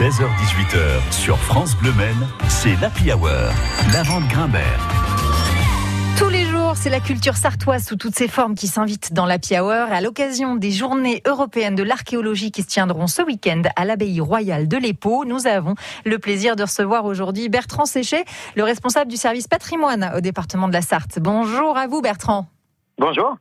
16h-18h sur France Bleu Maine, c'est l'Happy Hour. La vente Grimbert. Tous les jours, c'est la culture sartoise sous toutes ses formes qui s'invite dans l'Happy Hour. À l'occasion des journées européennes de l'archéologie qui se tiendront ce week-end à l'abbaye royale de l'Épau, nous avons le plaisir de recevoir aujourd'hui Bertrand Séchet, le responsable du service patrimoine au département de la Sarthe. Bonjour à vous Bertrand. Bonjour.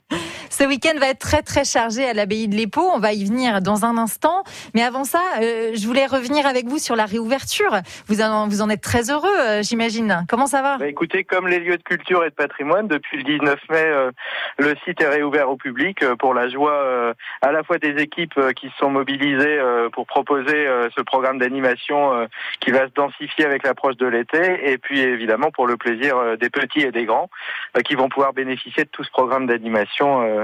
Ce week-end va être très très chargé à l'abbaye de l'Épau. On va y venir dans un instant. Mais avant ça, euh, je voulais revenir avec vous sur la réouverture. Vous en, êtes très heureux, euh, j'imagine. Comment ça va bah, Écoutez, comme les lieux de culture et de patrimoine, depuis le 19 mai, euh, le site est réouvert au public pour la joie à la fois des équipes qui se sont mobilisées pour proposer ce programme d'animation qui va se densifier avec l'approche de l'été, et puis évidemment pour le plaisir des petits et des grands qui vont pouvoir bénéficier de tout ce programme d'animation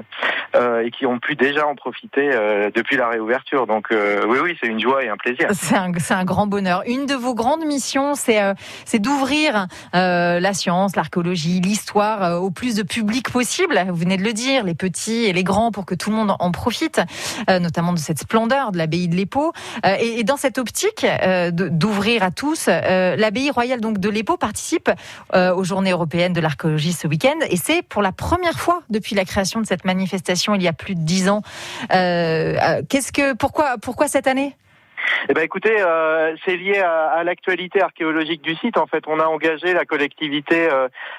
et qui ont pu déjà en profiter euh, depuis la réouverture. Donc euh, oui, oui, c'est une joie et un plaisir. C'est un, grand bonheur. Une de vos grandes missions, c'est d'ouvrir la science, l'archéologie, l'histoire au plus de public possible. Vous venez de le dire, les petits et les grands, pour que tout le monde en profite, notamment de cette splendeur de l'abbaye de l'Épau. Et, dans cette optique d'ouvrir à tous, l'abbaye royale donc de l'Épau participe aux Journées européennes de l'archéologie ce week-end, et c'est pour la première fois depuis la création de cette manifestation il y a plus de dix ans. Euh, euh, qu'est-ce que, pourquoi, pourquoi cette année? Eh ben écoutez, euh, c'est lié à, l'actualité archéologique du site. En fait, on a engagé la collectivité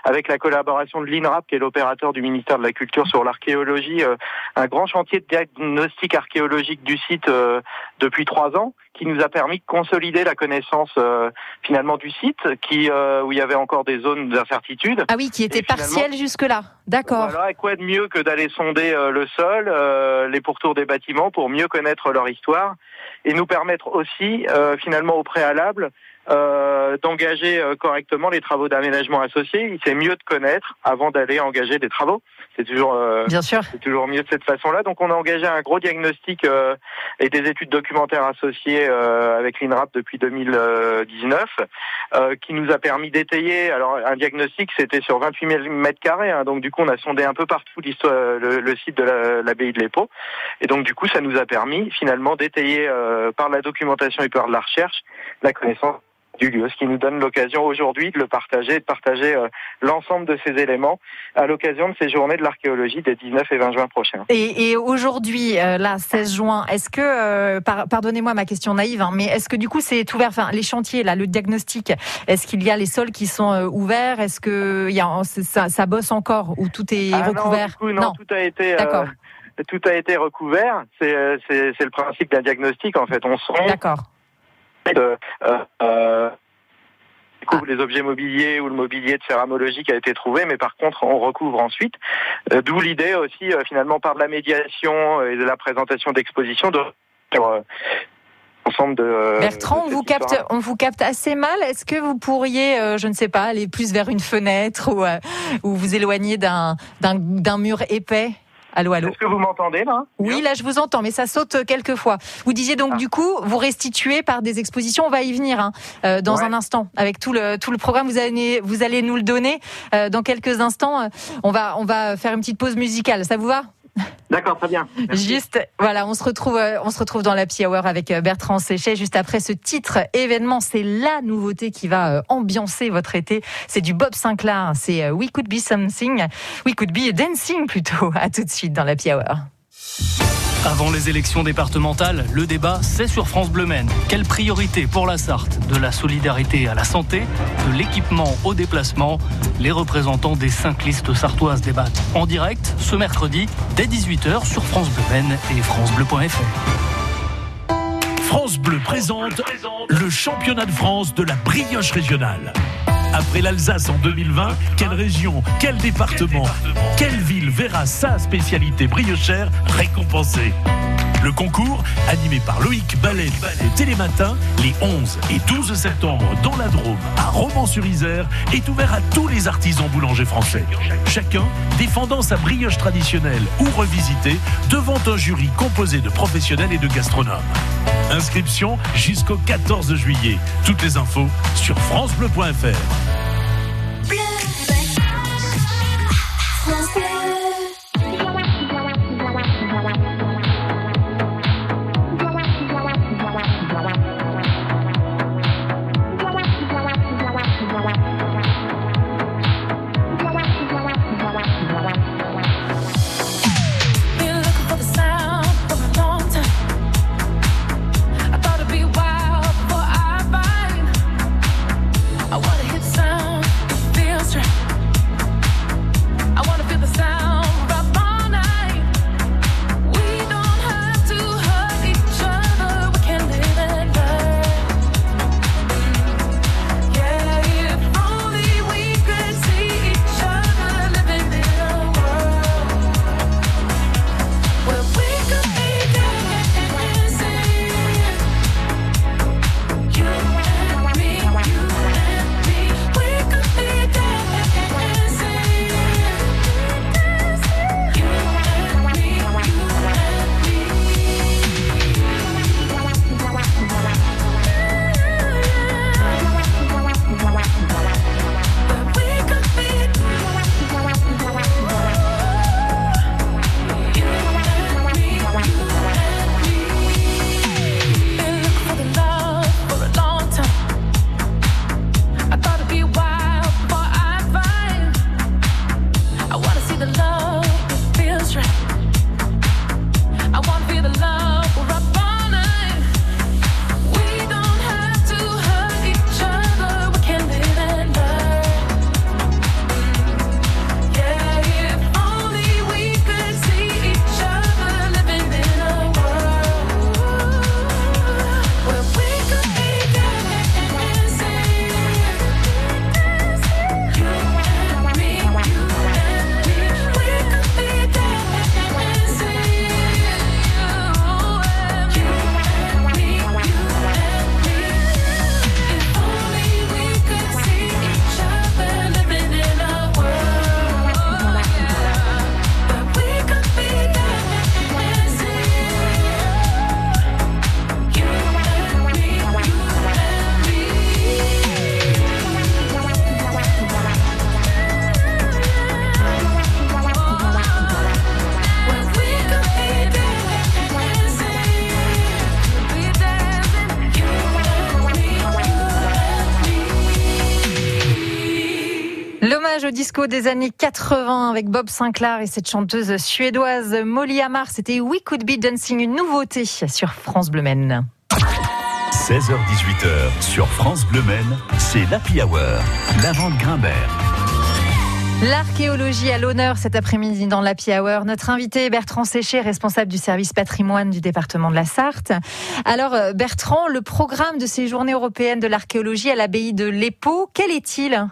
avec la collaboration de l'INRAP, qui est l'opérateur du ministère de la Culture sur l'archéologie, un grand chantier de diagnostic archéologique du site depuis trois ans qui nous a permis de consolider la connaissance euh, finalement du site, qui euh, où il y avait encore des zones d'incertitude. Ah oui, qui était partielle jusque-là. D'accord. Voilà, quoi de mieux que d'aller sonder euh, le sol, les pourtours des bâtiments pour mieux connaître leur histoire et nous permettre aussi finalement au préalable euh, d'engager euh, correctement les travaux d'aménagement associés. C'est mieux de connaître avant d'aller engager des travaux. C'est toujours, euh, Bien sûr. c'est toujours mieux de cette façon-là. Donc, on a engagé un gros diagnostic euh, et des études documentaires associées avec l'INRAP depuis 2019, qui nous a permis d'étayer. Alors, un diagnostic, c'était sur 28 000 mètres carrés. Hein, donc, du coup, on a sondé un peu partout l'histoire, le, le, site de l'abbaye de l'Épau. Et donc, du coup, ça nous a permis finalement d'étayer par la documentation et par la recherche la connaissance du lieu, ce qui nous donne l'occasion aujourd'hui de le partager, de partager euh, l'ensemble de ces éléments à l'occasion de ces journées de l'archéologie des 19 et 20 juin prochains. Et, et aujourd'hui, euh, là, 16 juin, est-ce que, euh, pardonnez-moi ma question naïve, hein, mais est-ce que du coup c'est ouvert, enfin les chantiers, là, le diagnostic, est-ce qu'il y a les sols qui sont ouverts? Est-ce que y a, ça, ça, bosse encore ou tout est ah recouvert? non, non, tout a été. tout a été recouvert. C'est le principe d'un diagnostic en fait. On sent. D'accord euh, euh, les objets mobiliers ou le mobilier de céramologie qui a été trouvé, mais par contre on recouvre ensuite. Euh, d'où l'idée aussi finalement par de la médiation et de la présentation d'expositions de ensemble de. Bertrand, on vous capte, on vous capte assez mal. Est-ce que vous pourriez, je ne sais pas, aller plus vers une fenêtre ou, ou vous éloigner d'un mur épais? Allô, allô. Est-ce que vous m'entendez là? Oui, là je vous entends, mais ça saute quelques fois. Vous disiez donc ah. du coup, vous restituez par des expositions. On va y venir hein, euh, dans un instant avec tout le tout le programme. Vous allez vous allez nous le donner euh, dans quelques instants. On va on va faire une petite pause musicale. Ça vous va? D'accord, très bien. Juste, voilà, on se retrouve, euh, on se retrouve dans la Hour avec euh, Bertrand Séchet. Juste après ce titre événement, c'est la nouveauté qui va euh, ambiancer votre été. C'est du Bob Sinclair. C'est We Could Be Something, We Could Be Dancing plutôt. À tout de suite dans la Hour. Avant les élections départementales, le débat, c'est sur France Bleu Maine. Quelle priorité pour la Sarthe De la solidarité à la santé, de l'équipement au déplacement? Les représentants des cinq listes sartoises débattent en direct ce mercredi dès 18h sur France Bleu Maine et francebleu.fr. France Bleu présente le championnat de France de la brioche régionale. Après l'Alsace en 2020, quelle région, quel département, quelle ville verra sa spécialité briochère récompensée? Le concours, animé par Loïc Ballet au Télématin, les 11 et 12 septembre dans la Drôme, à Romans-sur-Isère, est ouvert à tous les artisans boulangers français. Chacun défendant sa brioche traditionnelle ou revisitée devant un jury composé de professionnels et de gastronomes. Inscription jusqu'au 14 juillet. Toutes les infos sur francebleu.fr. disco des années 80 avec Bob Sinclair et cette chanteuse suédoise Molly Amar. C'était We Could Be Dancing, une nouveauté sur France Bleu Maine. 16h-18h sur France Bleu Maine, c'est l'Happy Hour, Lavande Grimbert. L'archéologie à l'honneur cet après-midi dans l'Happy Hour. Notre invité Bertrand Séché, responsable du service patrimoine du département de la Sarthe. Alors euh, Bertrand, le programme de ces journées européennes de l'archéologie à l'abbaye de l'Épau, quel est-il?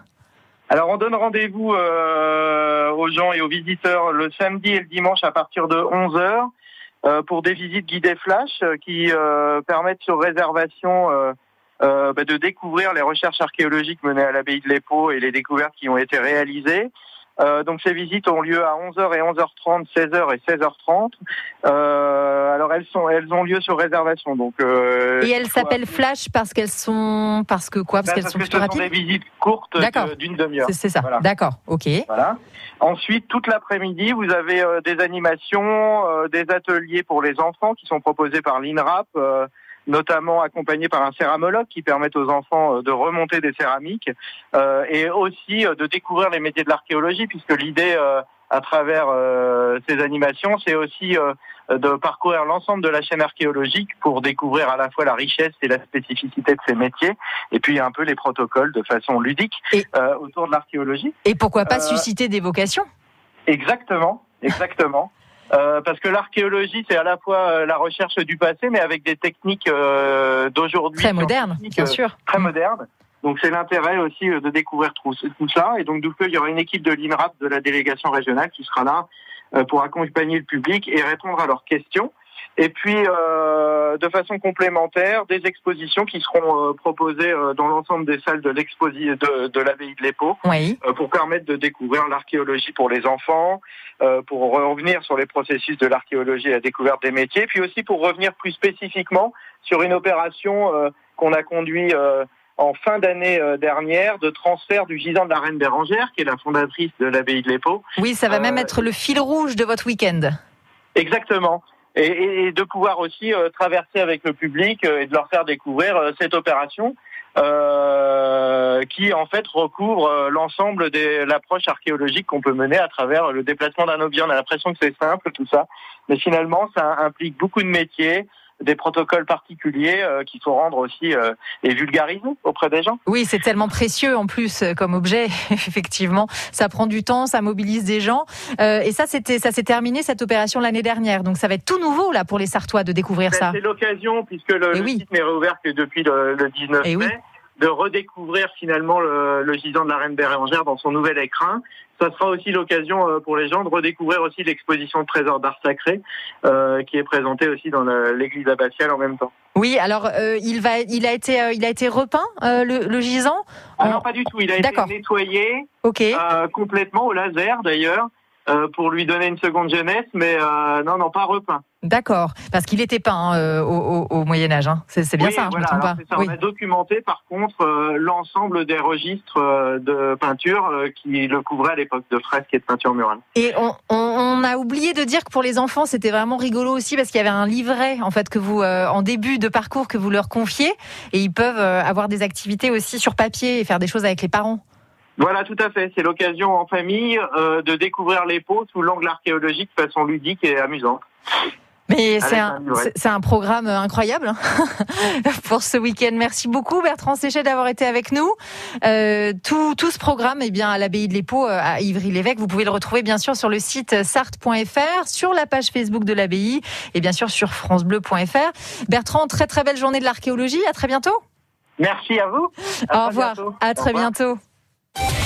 Alors on donne rendez-vous euh, aux gens et aux visiteurs le samedi et le dimanche à partir de 11h euh, pour des visites guidées flash qui permettent sur réservation bah, de découvrir les recherches archéologiques menées à l'abbaye de l'Épau et les découvertes qui ont été réalisées. Euh, donc ces visites ont lieu à 11h et 11h30, 16h et 16h30. Euh, alors elles sont elles ont lieu sur réservation. Donc euh, et elles s'appellent flash parce qu'elles sont parce que quoi? Parce bah, qu'elles sont que plutôt rapides. Sont des visites courtes d'une demi-heure. C'est ça. D'accord. Ok. Voilà. Ensuite, toute l'après-midi, vous avez euh, des animations, euh, des ateliers pour les enfants qui sont proposés par l'INRAP notamment accompagné par un céramologue qui permet aux enfants euh, de remonter des céramiques euh, et aussi euh, de découvrir les métiers de l'archéologie, puisque l'idée à travers ces animations, c'est aussi de parcourir l'ensemble de la chaîne archéologique pour découvrir à la fois la richesse et la spécificité de ces métiers, et puis un peu les protocoles de façon ludique autour de l'archéologie. Et pourquoi pas susciter des vocations? Exactement, exactement. Euh, parce que l'archéologie, c'est à la fois euh, la recherche du passé, mais avec des techniques euh, d'aujourd'hui. Très modernes, bien sûr. Très modernes. Donc c'est l'intérêt aussi de découvrir tout, tout ça. Et donc du coup, il y aura une équipe de l'INRAP, de la délégation régionale, qui sera là pour accompagner le public et répondre à leurs questions. Et puis, euh, de façon complémentaire, des expositions qui seront euh, proposées euh, dans l'ensemble des salles de l'exposition de, de l'abbaye de l'Épau, oui. pour permettre de découvrir l'archéologie pour les enfants, pour revenir sur les processus de l'archéologie et la découverte des métiers, puis aussi pour revenir plus spécifiquement sur une opération qu'on a conduite en fin d'année dernière de transfert du gisant de la Reine Bérangère, qui est la fondatrice de l'abbaye de l'Épau. Oui, ça va même être le fil rouge de votre week-end. Exactement et, de pouvoir aussi euh, traverser avec le public euh, et de leur faire découvrir euh, cette opération qui en fait recouvre l'ensemble de l'approche archéologique qu'on peut mener à travers le déplacement d'un objet. On a l'impression que c'est simple tout ça, mais finalement ça implique beaucoup de métiers, des protocoles particuliers euh, qu'il faut rendre aussi euh, et vulgariser auprès des gens. Oui, c'est tellement précieux en plus euh, comme objet, effectivement. Ça prend du temps, ça mobilise des gens. et ça, c'était, ça s'est terminé cette opération l'année dernière. Donc ça va être tout nouveau là pour les Sartois de découvrir ben, ça. C'est l'occasion puisque le, le site n'est réouvert que depuis le, 19 et mai. De redécouvrir finalement le, le, gisant de la reine Bérengère dans son nouvel écrin ça sera aussi l'occasion euh, pour les gens de redécouvrir aussi l'exposition de trésors d'art sacré euh, qui est présentée aussi dans l'église abbatiale en même temps. Oui, alors euh, il va, il a été, il a été repeint le, le, gisant? Ah non, pas du tout. Il a été nettoyé, complètement au laser d'ailleurs. Euh, pour lui donner une seconde jeunesse, mais euh, non, non, pas repeint. D'accord, parce qu'il était peint hein, euh, au, au, Moyen Âge. Hein. C'est bien ça, voilà, je me pas. Ça. On a documenté par contre l'ensemble des registres de peinture qui le couvraient à l'époque de fresques et de peinture murale. Et on, on, on, a oublié de dire que pour les enfants, c'était vraiment rigolo aussi parce qu'il y avait un livret en fait que vous, en début de parcours, que vous leur confiez, et ils peuvent avoir des activités aussi sur papier et faire des choses avec les parents. Voilà, tout à fait. C'est l'occasion en famille euh, de découvrir les pots sous l'angle archéologique de façon ludique et amusante. Mais c'est un, un, programme incroyable hein, pour ce week-end. Merci beaucoup Bertrand Séchet d'avoir été avec nous. Euh, tout, tout ce programme eh bien à l'abbaye de l'Épau euh, à Ivry-l'Évêque. Vous pouvez le retrouver bien sûr sur le site sarthe.fr, sur la page Facebook de l'abbaye et bien sûr sur francebleu.fr. Bertrand, très très belle journée de l'archéologie. À très bientôt. Merci à vous. Au revoir. À très bientôt. Yeah.